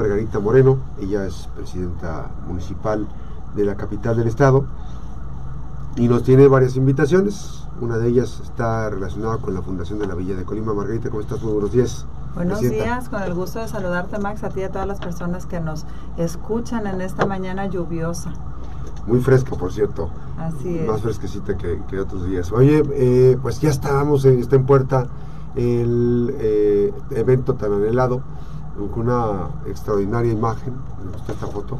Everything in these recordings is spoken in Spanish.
Margarita Moreno, ella es presidenta municipal de la capital del estado y nos tiene varias invitaciones. Una de ellas está relacionada con la Fundación de la Villa de Colima. Margarita, ¿cómo estás? Muy buenos días. Buenos días, con el gusto de saludarte Max, a ti y a todas las personas que nos escuchan en esta mañana lluviosa. Muy fresca, por cierto. Así es. Más fresquecita que, otros días. Oye, eh, pues ya estábamos, está en puerta el eh, evento tan anhelado con una extraordinaria imagen, gusta esta foto,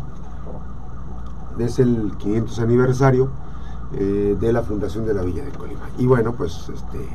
es el 500 aniversario eh, de la fundación de la Villa de Colima. Y bueno, pues este,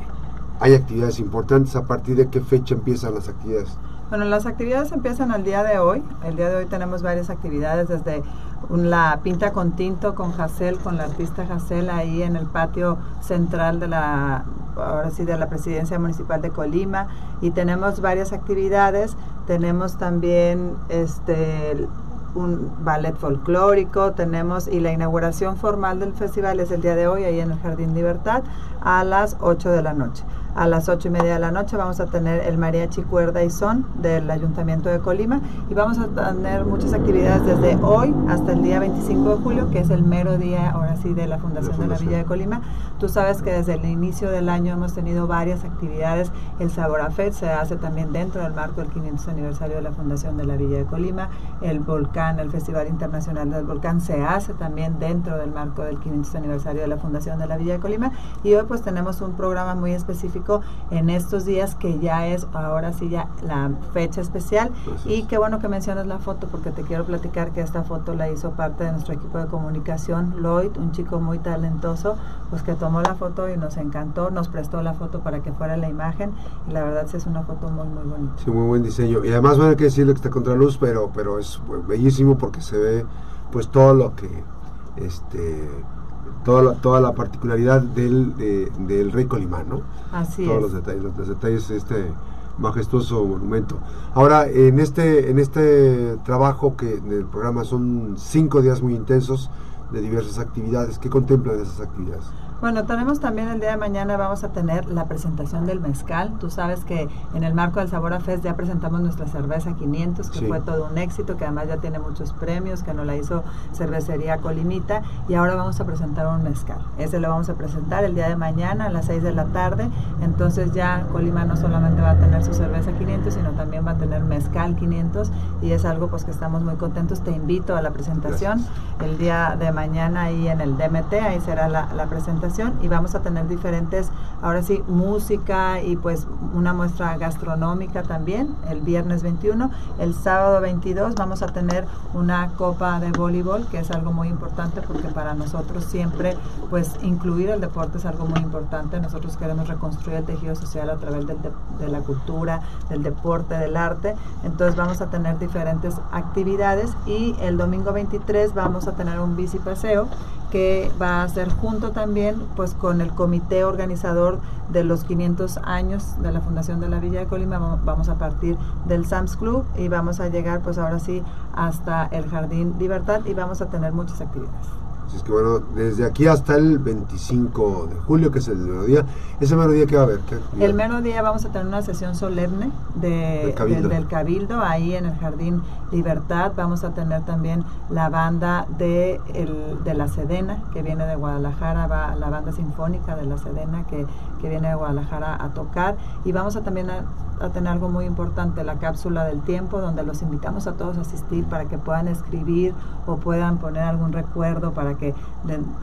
hay actividades importantes. ¿A partir de qué fecha empiezan las actividades? Bueno, las actividades empiezan al día de hoy. El día de hoy tenemos varias actividades, desde la pinta con tinto con Jacel, con la artista Jacel ahí en el patio central de la ahora sí de la presidencia municipal de Colima y tenemos varias actividades tenemos también este un ballet folclórico, tenemos y la inauguración formal del festival es el día de hoy ahí en el Jardín Libertad a las 8 de la noche a las ocho y media de la noche vamos a tener el mariachi cuerda y son del Ayuntamiento de Colima y vamos a tener muchas actividades desde hoy hasta el día 25 de julio, que es el mero día, ahora sí, de la Fundación de la Villa de Colima. Tú sabes que desde el inicio del año hemos tenido varias actividades. El Saborafet se hace también dentro del marco del 500 aniversario de la Fundación de la Villa de Colima. El Volcán, el Festival Internacional del Volcán se hace también dentro del marco del 500 aniversario de la Fundación de la Villa de Colima. Y hoy pues tenemos un programa muy específico en estos días que ya es ahora sí ya la fecha especial. Y qué bueno que mencionas la foto porque te quiero platicar que esta foto la hizo parte de nuestro equipo de comunicación Lloyd, un chico muy talentoso, pues que tomó la foto y nos encantó, nos prestó la foto para que fuera la imagen. Y la verdad sí es una foto muy muy bonita. Sí, muy buen diseño. Y además bueno hay que decirle que está contra luz, pero pero es bellísimo porque se ve pues todo lo que este toda la, toda la particularidad del, del rey Colimán, ¿no? Así Todos los detalles, los, detalles de este majestuoso monumento. Ahora, en este, en este trabajo que en el programa son cinco días muy intensos de diversas actividades, ¿qué contemplan esas actividades? Bueno, tenemos también el día de mañana, vamos a tener la presentación del mezcal. Tú sabes que en el marco del Sabor a Fest ya presentamos nuestra cerveza 500, que fue todo un éxito, que además ya tiene muchos premios, que nos la hizo Cervecería Colimita, y ahora vamos a presentar un mezcal. Ese lo vamos a presentar el día de mañana a las 6 de la tarde. Entonces ya Colima no solamente va a tener su cerveza 500, sino también va a tener mezcal 500, y es algo pues que estamos muy contentos. Te invito a la presentación el día de mañana ahí en el DMT, ahí será la, la presentación y vamos a tener diferentes, ahora sí, música y pues una muestra gastronómica también el viernes 21. El sábado 22 vamos a tener una copa de voleibol, que es algo muy importante porque para nosotros siempre pues incluir el deporte es algo muy importante. Nosotros queremos reconstruir el tejido social a través de, de la cultura, del deporte, del arte. Entonces vamos a tener diferentes actividades y el domingo 23 vamos a tener un bici paseo que va a ser junto también pues con el comité organizador de los 500 años de la Fundación de la Villa de Colima vamos a partir del Sams Club y vamos a llegar pues ahora sí hasta el Jardín Libertad y vamos a tener muchas actividades. Así es que bueno, desde aquí hasta el 25 de julio, que es el mediodía, ese mediodía que va a haber. el mediodía vamos a tener una sesión solemne de, del, cabildo. ahí en el Jardín Libertad. Vamos a tener también la banda de, el, de la Sedena, que viene de Guadalajara, va la banda sinfónica de la Sedena, que, que viene de Guadalajara a tocar. Y vamos a también a, a tener algo muy importante, la cápsula del tiempo, donde los invitamos a todos a asistir para que puedan escribir o puedan poner algún recuerdo para que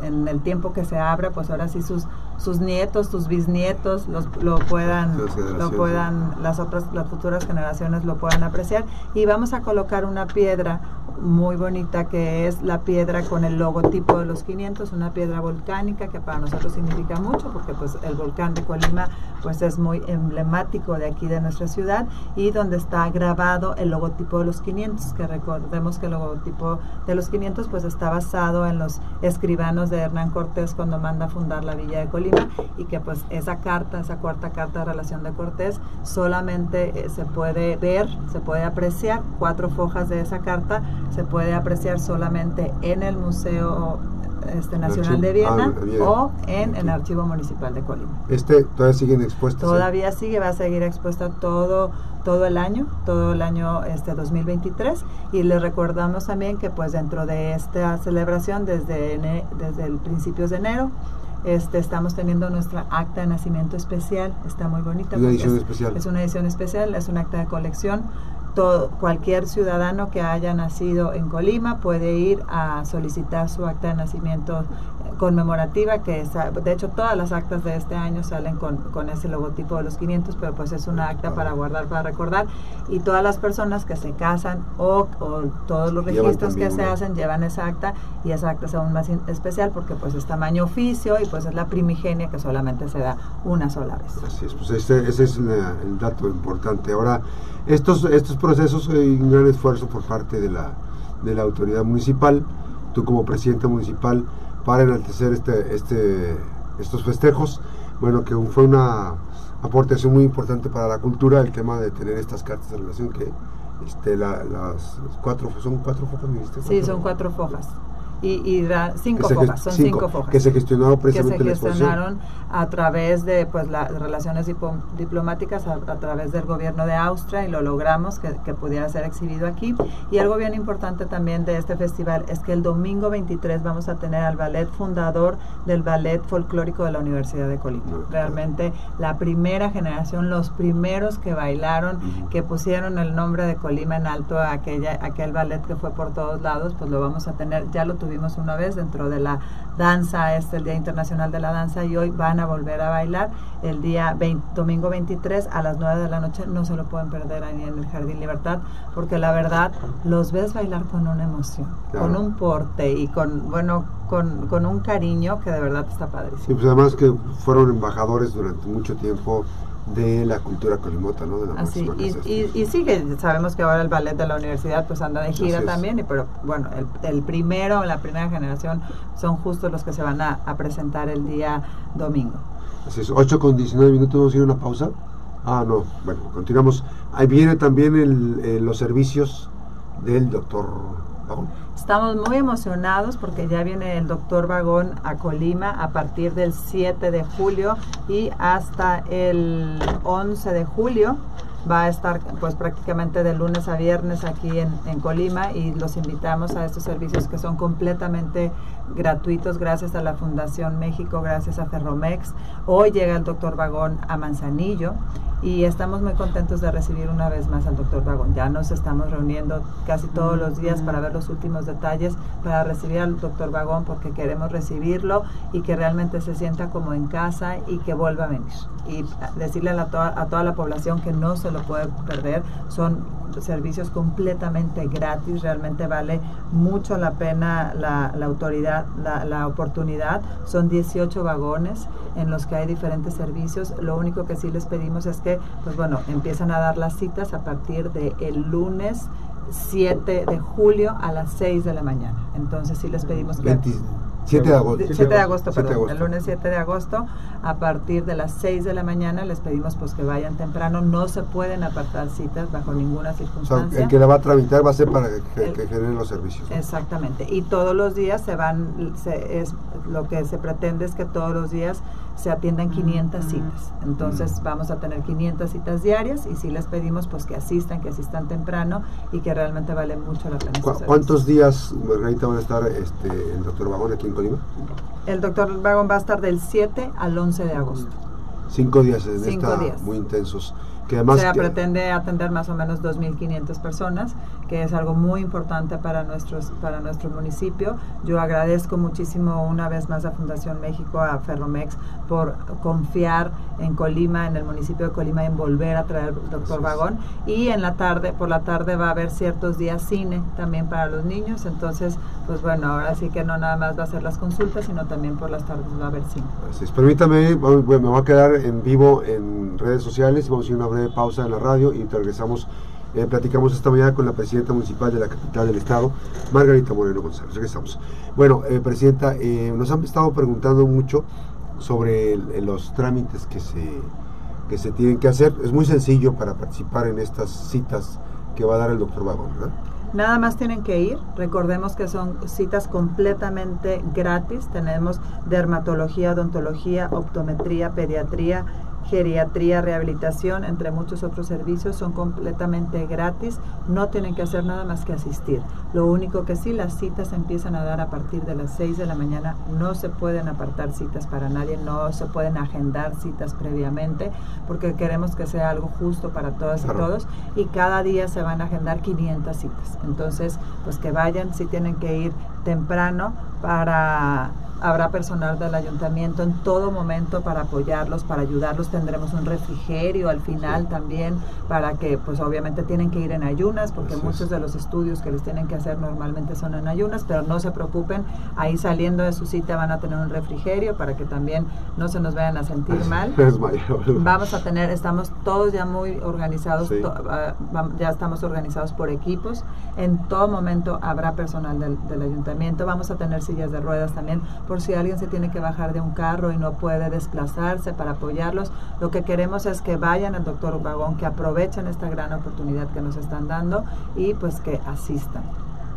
en el tiempo que se abra, pues ahora sí sus, sus nietos, sus bisnietos los, lo puedan, lo puedan, las otras, las futuras generaciones lo puedan apreciar. Y vamos a colocar una piedra muy bonita que es la piedra con el logotipo de los 500, una piedra volcánica que para nosotros significa mucho porque pues el volcán de Colima pues es muy emblemático de aquí de nuestra ciudad y donde está grabado el logotipo de los 500, que recordemos que el logotipo de los 500 pues está basado en los escribanos de Hernán Cortés cuando manda a fundar la villa de Colima y que pues esa carta, esa cuarta carta de relación de Cortés solamente eh, se puede ver, se puede apreciar, cuatro fojas de esa carta se puede apreciar solamente en el Museo este, Nacional Archivo- de Viena ah, o en el Archivo Municipal de Colima. Este todavía siguen expuestos. Todavía sigue, va a seguir expuesta todo todo el año, todo el año este 2023 y les recordamos también que pues dentro de esta celebración desde ene- desde el principios de enero este estamos teniendo nuestra acta de nacimiento especial, está muy bonita Una edición es, especial. es una edición especial, es un acta de colección. Cualquier ciudadano que haya nacido en Colima puede ir a solicitar su acta de nacimiento conmemorativa, que es, de hecho todas las actas de este año salen con, con ese logotipo de los 500, pero pues es una acta para guardar, para recordar, y todas las personas que se casan o, o todos los registros que se hacen llevan esa acta y esa acta es aún más especial porque pues es tamaño oficio y pues es la primigenia que solamente se da una sola vez. Así es, pues ese, ese es el dato importante. Ahora, estos, estos procesos hay un gran esfuerzo por parte de la, de la autoridad municipal, tú como presidente municipal, para enaltecer este, este, estos festejos. Bueno, que fue una aportación muy importante para la cultura el tema de tener estas cartas de relación que este, la- las cuatro, son cuatro fotos, ¿me dijiste? Sí, son cuatro fojas. Y, y da- cinco fojas, son cinco, fojas. Que se gestionaron que se precisamente la gestionaron a través de pues las relaciones diplomáticas a, a través del gobierno de Austria y lo logramos que, que pudiera ser exhibido aquí y algo bien importante también de este festival es que el domingo 23 vamos a tener al ballet fundador del ballet folclórico de la Universidad de Colima Ah, realmente la primera generación los primeros que bailaron Ujú. que pusieron el nombre de Colima en alto a aquella, aquel ballet que fue por todos lados, pues lo vamos a tener, ya lo tuvimos una vez dentro de la danza, este el Día Internacional de la Danza y hoy van a volver a bailar el día 20 domingo 23 a las 9 de la noche, no se lo pueden perder ahí en el Jardín Libertad, porque la verdad los ves bailar con una emoción, Claro. con un porte y con, bueno, con, con un cariño que de verdad está padrísimo. Sí, pues además que fueron embajadores durante mucho tiempo de la cultura colimota, ¿no? De la Así, y, y, y sigue, sabemos que ahora el ballet de la universidad pues anda de gira también, y pero bueno, el, el primero, la primera generación son justo los que se van a, a presentar el día domingo. Así es, 8 con 19 minutos, vamos a ir a una pausa. Ah, no, bueno, continuamos. Ahí viene también el, eh, los servicios del doctor Estamos muy emocionados porque ya viene el doctor Vagón a Colima a partir del 7 de julio y hasta el 11 de julio. Va a estar pues prácticamente de lunes a viernes aquí en, en Colima y los invitamos a estos servicios que son completamente gratuitos gracias a la Fundación México, gracias a Ferromex. Hoy llega el doctor Vagón a Manzanillo y estamos muy contentos de recibir una vez más al doctor Vagón. Ya nos estamos reuniendo casi todos los días para ver los últimos detalles, para recibir al doctor Vagón porque queremos recibirlo y que realmente se sienta como en casa y que vuelva a venir. Y decirle a, la a toda la población que no se lo puede perder, son servicios completamente gratis, realmente vale mucho la pena la, la autoridad, la, la, oportunidad. Son 18 vagones en los que hay diferentes servicios. Lo único que sí les pedimos es que, pues bueno, empiezan a dar las citas a partir del el lunes 7 de julio a las 6 de la mañana. Entonces sí les pedimos que... 20, 7 de agosto. 7 de agosto, 7 de perdón, agosto. el lunes 7 de agosto, a partir de las 6 de la mañana les pedimos pues que vayan temprano, no se pueden apartar citas bajo ninguna O sea, circunstancia. el que la va a tramitar va a ser para que, El- que generen los servicios. ¿no? Exactamente. Y todos los días se van, se- es lo que se pretende es que todos los días se atiendan 500 citas. Entonces vamos a tener 500 citas diarias y sí les pedimos pues que asistan, que asistan temprano y que realmente vale mucho la pena. ¿Cu- ¿Cuántos días, Margarita, van a estar este, el doctor Vagón aquí en Colima? El doctor Vagón va a estar del 7 al 11 de agosto. Cinco días en Cinco esta, días. muy intensos. Que además se que- pretende atender más o menos 2.500 personas, que es algo muy importante para, nuestros, para nuestro municipio. Yo agradezco muchísimo una vez más a Fundación México, a Ferromex, por confiar en Colima, en el municipio de Colima, en volver a traer al doctor. Vagón. Y en la tarde, por la tarde va a haber ciertos días cine también para los niños. Entonces, pues bueno, ahora sí que no nada más va a ser las consultas, sino también por las tardes va a haber cine. Así es. Permítame, me voy a quedar en vivo en redes sociales, vamos a ir a una breve pausa en la radio y te regresamos. Eh, platicamos esta mañana con la presidenta municipal de la capital del estado, Margarita Moreno González. Regresamos. Bueno, eh, presidenta, eh, nos han estado preguntando mucho sobre los trámites que se, que se tienen que hacer. Es muy sencillo para participar en estas citas que va a dar el doctor Vagón, ¿verdad? Nada más tienen que ir. Recordemos que son citas completamente gratis. Tenemos dermatología, odontología, optometría, pediatría, geriatría, rehabilitación, entre muchos otros servicios, son completamente gratis, no tienen que hacer nada más que asistir. Lo único que sí, las citas se empiezan a dar a partir de las 6 de la mañana, no se pueden apartar citas para nadie, no se pueden agendar citas previamente, porque queremos que sea algo justo para todas y todos, y cada día se van a agendar 500 citas. Entonces, pues que vayan, si tienen que ir temprano para habrá personal del ayuntamiento en todo momento para apoyarlos, para ayudarlos. Tendremos un refrigerio al final también para que, pues obviamente tienen que ir en ayunas, porque muchos de los estudios que les tienen que hacer normalmente son en ayunas, pero no se preocupen, ahí saliendo de su cita van a tener un refrigerio para que también no se nos vayan a sentir mal. Vamos a tener, estamos todos ya muy organizados, ah, ya estamos organizados por equipos. En todo momento habrá personal del, del ayuntamiento. Vamos a tener sillas de ruedas también si alguien se tiene que bajar de un carro y no puede desplazarse para apoyarlos. Lo que queremos es que vayan al doctor Vagón, que aprovechen esta gran oportunidad que nos están dando y pues que asistan.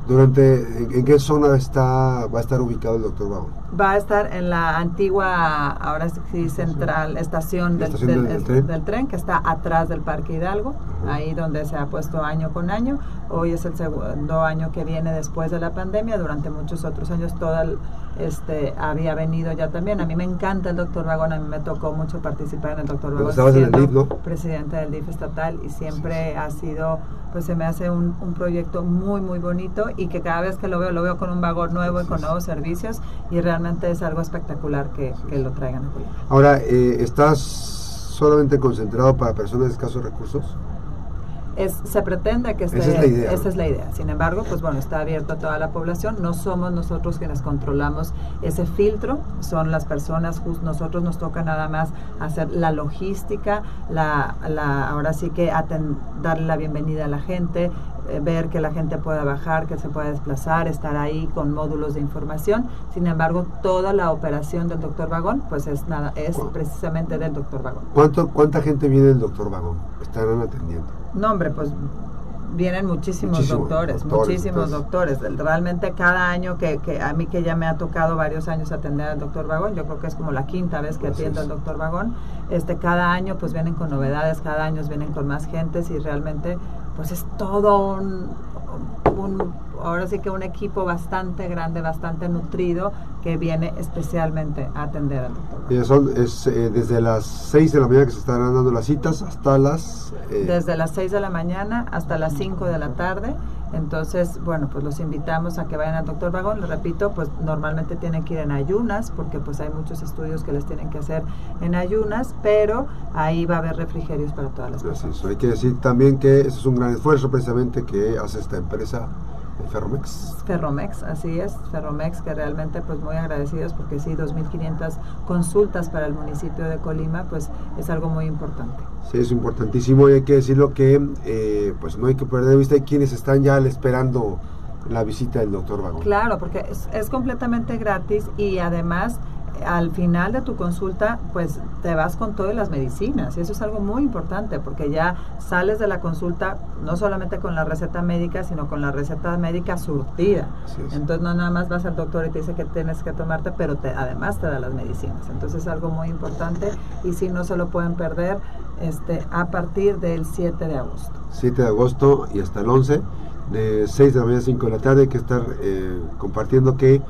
Durante, ¿en qué zona está, va a estar ubicado el doctor Vagón? Va a estar en la antigua, ahora sí, central, estación, del, del, tren? que está atrás del Parque Hidalgo, ahí donde se ha puesto año con año. Hoy es el segundo año que viene después de la pandemia. Durante muchos otros años todo este, había venido ya también. A mí me encanta el doctor Vagón, a mí me tocó mucho participar en el doctor Vagón. Siendo el DIF, Presidente del DIF estatal y siempre ha sido, pues se me hace un, un proyecto muy, muy bonito y que cada vez que lo veo, lo veo con un vagón nuevo y con nuevos servicios y realmente es algo espectacular que, que lo traigan aquí. Ahora, eh, ¿estás solamente concentrado para personas de escasos recursos? Es, se pretende que esté, esa es, la idea, esa es la idea. Sin embargo, pues bueno, está abierto a toda la población. No somos nosotros quienes controlamos ese filtro, son las personas, nosotros nos toca nada más hacer la logística, la, la ahora sí que darle la bienvenida a la gente, ver que la gente pueda bajar, que se pueda desplazar, estar ahí con módulos de información. Sin embargo, toda la operación del doctor Vagón, pues es nada, es precisamente del doctor Vagón. ¿Cuánto, ¿Cuánta gente viene del doctor Vagón? ¿Estarán atendiendo? No, hombre, pues vienen muchísimos doctores, muchísimos doctores. Realmente cada año que, que, a mí que ya me ha tocado varios años atender al doctor Vagón, yo creo que es como la quinta vez que atiendo al doctor Vagón, este, cada año pues vienen con novedades, cada año vienen con más gentes y realmente pues es todo un, ahora sí que un equipo bastante grande, bastante nutrido que viene especialmente a atender al doctor. Y son, es eh, desde las 6 de la mañana que se están dando las citas hasta las... Eh, desde las 6 de la mañana hasta las 5 de la tarde entonces, bueno, pues los invitamos a que vayan al doctor Vagón. Les repito, pues normalmente tienen que ir en ayunas porque pues hay muchos estudios que les tienen que hacer en ayunas, pero ahí va a haber refrigerios para todas las personas. Hay que decir también que ese es un gran esfuerzo precisamente que hace esta empresa Ferromex. Ferromex, así es, Ferromex, que realmente pues muy agradecidos porque sí, 2.500 consultas para el municipio de Colima, pues es algo muy importante. Sí, es importantísimo y hay que decirlo que eh, pues no hay que perder de vista, hay quienes están ya esperando la visita del doctor Vagón. Claro, porque es, es completamente gratis y además al final de tu consulta, pues te vas con todas las medicinas. Y eso es algo muy importante porque ya sales de la consulta no solamente con la receta médica, sino con la receta médica surtida. Entonces no nada más vas al doctor y te dice que tienes que tomarte, pero te, además te da las medicinas. Entonces es algo muy importante y si no se lo pueden perder este, a partir del 7 de agosto. 7 de agosto y hasta el 11, de 6 de la mañana a 5 de la tarde, hay que estar eh, compartiendo que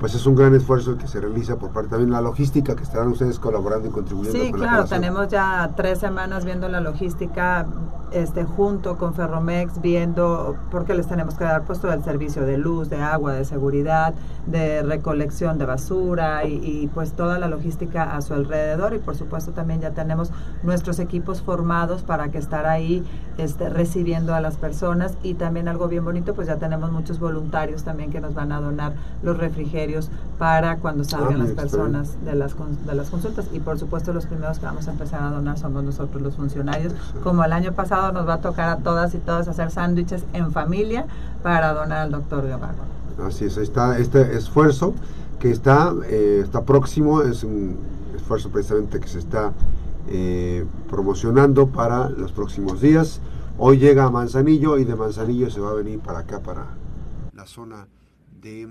pues es un gran esfuerzo que se realiza por parte también la logística que estarán ustedes colaborando y contribuyendo. Sí, claro, tenemos ya tres semanas viendo la logística este, junto con Ferromex, viendo, porque les tenemos que dar puesto el servicio de luz, de agua, de seguridad, de recolección de basura y, pues toda la logística a su alrededor y por supuesto también ya tenemos nuestros equipos formados para que estar ahí este, recibiendo a las personas y también algo bien bonito, pues ya tenemos muchos voluntarios también que nos van a donar los refrigerios para cuando salgan ah, las personas de las, de las consultas. Y por supuesto los primeros que vamos a empezar a donar somos nosotros los funcionarios. Como el año pasado nos va a tocar a todas y todos hacer sándwiches en familia para donar al doctor Gavarro. Así es, está este esfuerzo que está, eh, está próximo, es un esfuerzo precisamente que se está eh, promocionando para los próximos días. Hoy llega a Manzanillo y de Manzanillo se va a venir para acá, para la zona de,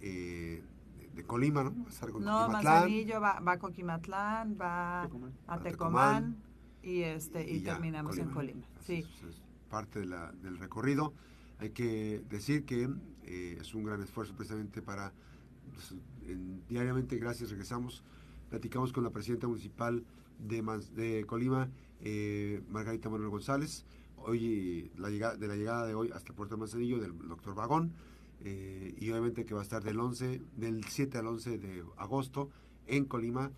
eh, de Colima, ¿no? no, Manzanillo va, va, a Coquimatlán, va a Tecomán, y, este, y, terminamos en Colima. Sí. Es, parte de la, del recorrido. Hay que decir que eh, es un gran esfuerzo precisamente para, pues, diariamente, gracias, regresamos, platicamos con la presidenta municipal de, de Colima, eh, Margarita Manuel González, hoy la llegada, de la llegada de hoy hasta puerto de Manzanillo del doctor Vagón, eh, y obviamente que va a estar del 11, del 7 al 11 de agosto en Colima,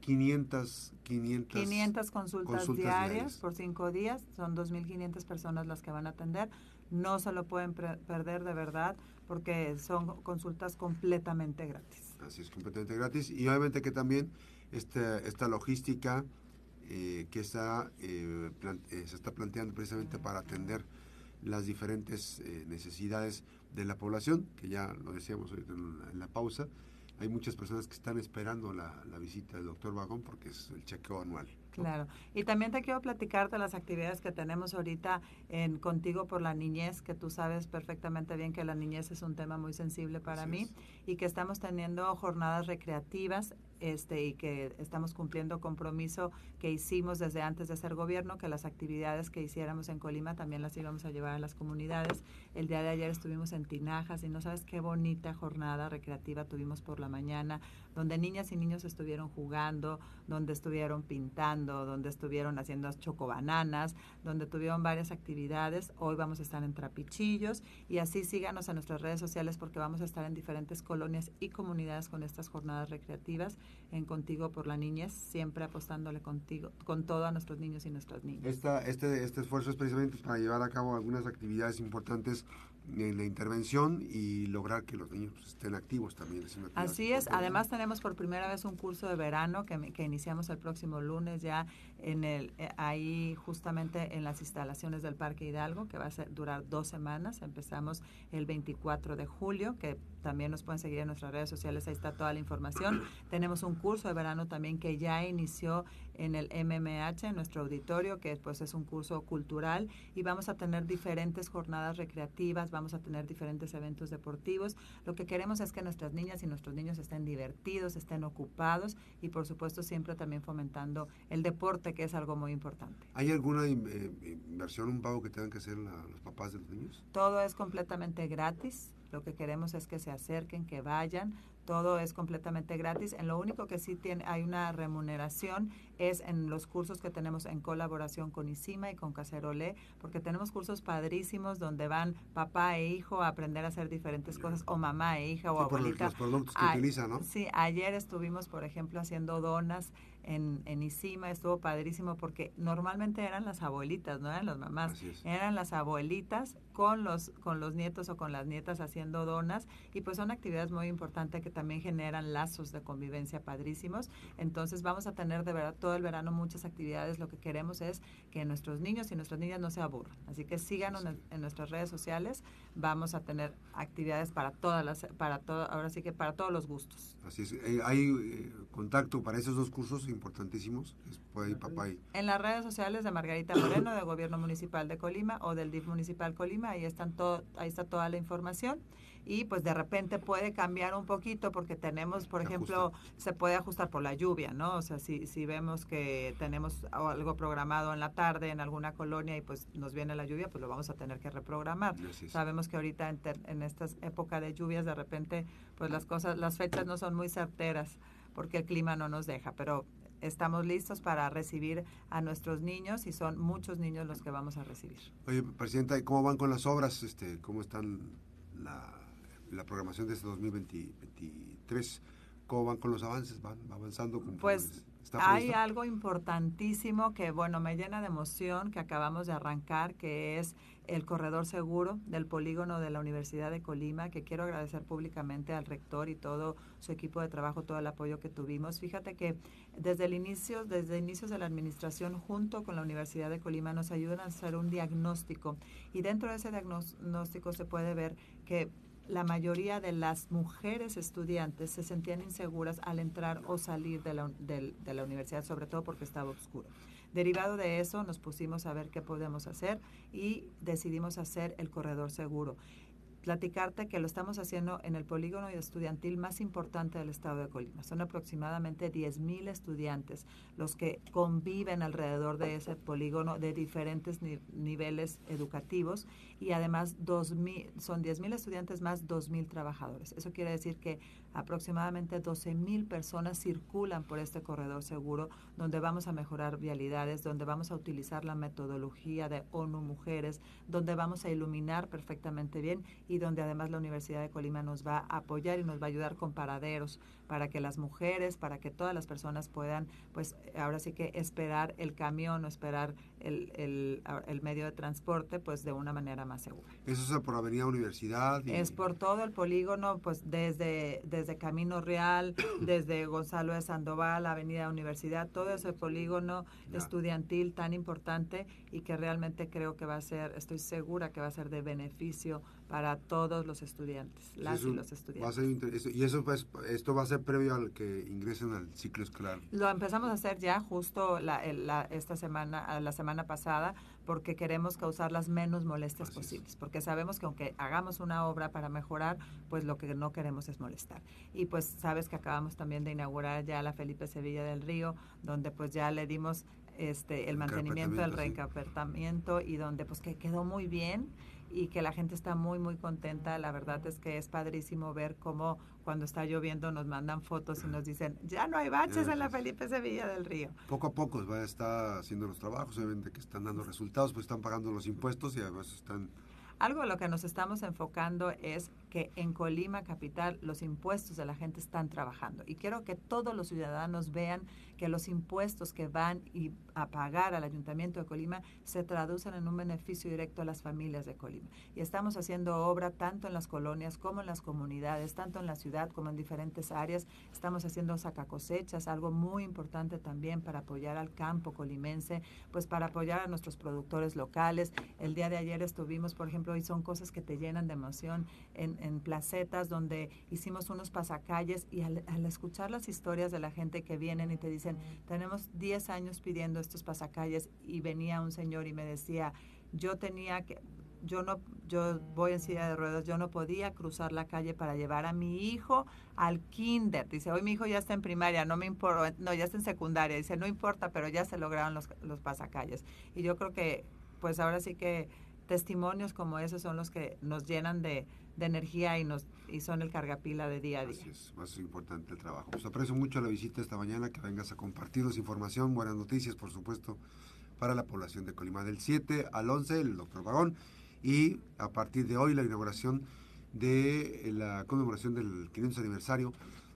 500, 500, 500 consultas, diarias, por cinco días, son 2.500 personas las que van a atender, no se lo pueden perder de verdad porque son consultas completamente gratis. Así es, completamente gratis. Y obviamente que también esta, esta logística eh, que está, eh, eh, se está planteando precisamente para atender las diferentes necesidades de la población, que ya lo decíamos ahorita en la, pausa, hay muchas personas que están esperando la, la visita del doctor Vagón porque es el chequeo anual. Claro. Y también te quiero platicar de las actividades que tenemos ahorita en Contigo por la Niñez, que tú sabes perfectamente bien que la niñez es un tema muy sensible para mí y que estamos teniendo jornadas recreativas este, y que estamos cumpliendo compromiso que hicimos desde antes de ser gobierno, que las actividades que hiciéramos en Colima también las íbamos a llevar a las comunidades. El día de ayer estuvimos en Tinajas y no sabes qué bonita jornada recreativa tuvimos por la mañana, donde niñas y niños estuvieron jugando, donde estuvieron pintando, donde estuvieron haciendo chocobananas, donde tuvieron varias actividades. Hoy vamos a estar en Trapichillos y así síganos en nuestras redes sociales porque vamos a estar en diferentes colonias y comunidades con estas jornadas recreativas en Contigo por la Niñez, siempre apostándole contigo, con todo a nuestros niños y nuestras niñas. Esta, este, este esfuerzo es precisamente para llevar a cabo algunas actividades importantes en la intervención y lograr que los niños pues, estén activos también. Así es, además tenemos por primera vez un curso de verano que, que iniciamos el próximo lunes ya en el eh, ahí justamente en las instalaciones del Parque Hidalgo, que va a ser, durar dos semanas. Empezamos el 24 de julio, que también nos pueden seguir en nuestras redes sociales, ahí está toda la información. Tenemos un curso de verano también que ya inició en el MMH, en nuestro auditorio, que pues es un curso cultural y vamos a tener diferentes jornadas recreativas, vamos a tener diferentes eventos deportivos. Lo que queremos es que nuestras niñas y nuestros niños estén divertidos, estén ocupados y por supuesto siempre también fomentando el deporte, que es algo muy importante. ¿Hay alguna eh, inversión, un pago que tengan que hacer los papás de los niños? Todo es completamente gratis. Lo que queremos es que se acerquen, que vayan, todo es completamente gratis. En lo único que sí tiene, hay una remuneración es en los cursos que tenemos en colaboración con ICIMA y con Cacerolé, porque tenemos cursos padrísimos donde van papá e hijo a aprender a hacer diferentes cosas, o mamá e hija o abuelita. Los, productos que utilizan, ¿no? Sí, ayer estuvimos, por ejemplo, haciendo donas en, en ICIMA, estuvo padrísimo porque normalmente eran las abuelitas, no eran las mamás, eran las abuelitas con los, con los nietos o con las nietas haciendo donas y pues son actividades muy importantes que también generan lazos de convivencia padrísimos. Entonces vamos a tener de verdad todo el verano muchas actividades. Lo que queremos es que nuestros niños y nuestras niñas no se aburran. Así que síganos en, nuestras redes sociales. Vamos a tener actividades para todas las, para todo, ahora sí que para todos los gustos. Así es. Eh, hay eh, contacto para esos dos cursos importantísimos. En las redes sociales de Margarita Moreno, del Gobierno Municipal de Colima o del DIF Municipal Colima, ahí están todo, ahí está toda la información y pues de repente puede cambiar un poquito porque tenemos, por ejemplo, se puede ajustar por la lluvia, ¿no? O sea, si, si vemos que tenemos algo programado en la tarde en alguna colonia y pues nos viene la lluvia, pues lo vamos a tener que reprogramar. Sabemos que ahorita en, en esta época de lluvias de repente pues las cosas, las fechas no son muy certeras porque el clima no nos deja, pero estamos listos para recibir a nuestros niños y son muchos niños los que vamos a recibir. Oye, Presidenta, ¿cómo van con las obras? Este, ¿Cómo están la la programación de este 2023. ¿Cómo van con los avances? ¿Van avanzando? Pues hay algo importantísimo que, bueno, me llena de emoción que acabamos de arrancar, que es el corredor seguro del polígono de la Universidad de Colima, que quiero agradecer públicamente al rector y todo su equipo de trabajo, todo el apoyo que tuvimos. Fíjate que desde el inicio, desde inicios de la administración, junto con la Universidad de Colima, nos ayudan a hacer un diagnóstico y dentro de ese diagnóstico se puede ver que la mayoría de las mujeres estudiantes se sentían inseguras al entrar o salir de la, de la universidad, sobre todo porque estaba oscuro. Derivado de eso, nos pusimos a ver qué podemos hacer y decidimos hacer el corredor seguro platicarte que lo estamos haciendo en el polígono estudiantil más importante del estado de Colima. Son aproximadamente 10.000 estudiantes los que conviven alrededor de ese polígono de diferentes niveles educativos y además 2000, son 10.000 estudiantes más 2.000 trabajadores. Eso quiere decir que aproximadamente 12.000 personas circulan por este corredor seguro donde vamos a mejorar vialidades, donde vamos a utilizar la metodología de ONU Mujeres, donde vamos a iluminar perfectamente bien y donde además la Universidad de Colima nos va a apoyar y nos va a ayudar con paraderos para que las mujeres, para que todas las personas puedan, pues ahora sí que esperar el camión o esperar el, el, medio de transporte, pues de una manera más segura. ¿Eso es por Avenida Universidad? Es por todo el polígono, pues desde, desde Camino Real, desde Gonzalo de Sandoval, Avenida Universidad, todo ese polígono estudiantil tan importante y que realmente creo que va a ser, estoy segura que va a ser de beneficio para todos los estudiantes, las y los estudiantes. y eso pues, esto va a ser previo al que ingresen al ciclo escolar. Lo empezamos a hacer ya justo la, esta semana, la semana pasada, porque queremos causar las menos molestias posibles, porque sabemos que aunque hagamos una obra para mejorar, pues lo que no queremos es molestar. Y pues sabes que acabamos también de inaugurar ya la Felipe Sevilla del Río, donde pues ya le dimos este el mantenimiento del reencarpetamiento y donde pues que quedó muy bien y que la gente está muy, muy contenta. La verdad es que es padrísimo ver cómo cuando está lloviendo nos mandan fotos y nos dicen, ya no hay baches en la Felipe Sevilla del Río. Poco a poco va a estar haciendo los trabajos, obviamente que están dando resultados, pues están pagando los impuestos y además están algo de lo que nos estamos enfocando es que en Colima Capital los impuestos de la gente están trabajando. Y quiero que todos los ciudadanos vean que los impuestos que van a pagar al Ayuntamiento de Colima se traducen en un beneficio directo a las familias de Colima. Y estamos haciendo obra tanto en las colonias como en las comunidades, tanto en la ciudad como en diferentes áreas. Estamos haciendo sacacosechas, algo muy importante también para apoyar al campo colimense, pues para apoyar a nuestros productores locales. El día de ayer estuvimos, por ejemplo, y son cosas que te llenan de emoción en, en placetas donde hicimos unos pasacalles y al, escuchar las historias de la gente que vienen y te dicen, tenemos 10 años pidiendo estos pasacalles y venía un señor y me decía, yo tenía que, yo no, yo voy en silla de ruedas, yo no podía cruzar la calle para llevar a mi hijo al kinder. Dice, hoy mi hijo ya está en primaria, no me importa, no, ya está en secundaria. Dice, no importa, pero ya se lograron los, los pasacalles. Y yo creo que, pues ahora sí que testimonios como esos son los que nos llenan de, energía y nos y son el cargapila de día a día. Así es, más importante el trabajo. Pues aprecio mucho la visita esta mañana, que vengas a compartirnos información, buenas noticias, por supuesto, para la población de Colima. Del 7 al 11, el doctor Vagón, y a partir de hoy la inauguración de la conmemoración del 500 aniversario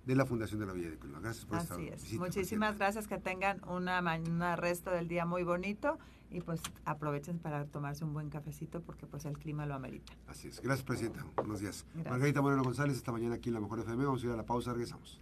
de la Fundación de la Villa de Colima. Gracias por Así es. Muchísimas gracias, que tengan una resto del día muy bonito y pues aprovechen para tomarse un buen cafecito porque pues el clima lo amerita. Así es. Gracias, Presidenta. Buenos días. Margarita Moreno González, esta mañana aquí en La Mejor FM. Vamos a ir a la pausa, regresamos.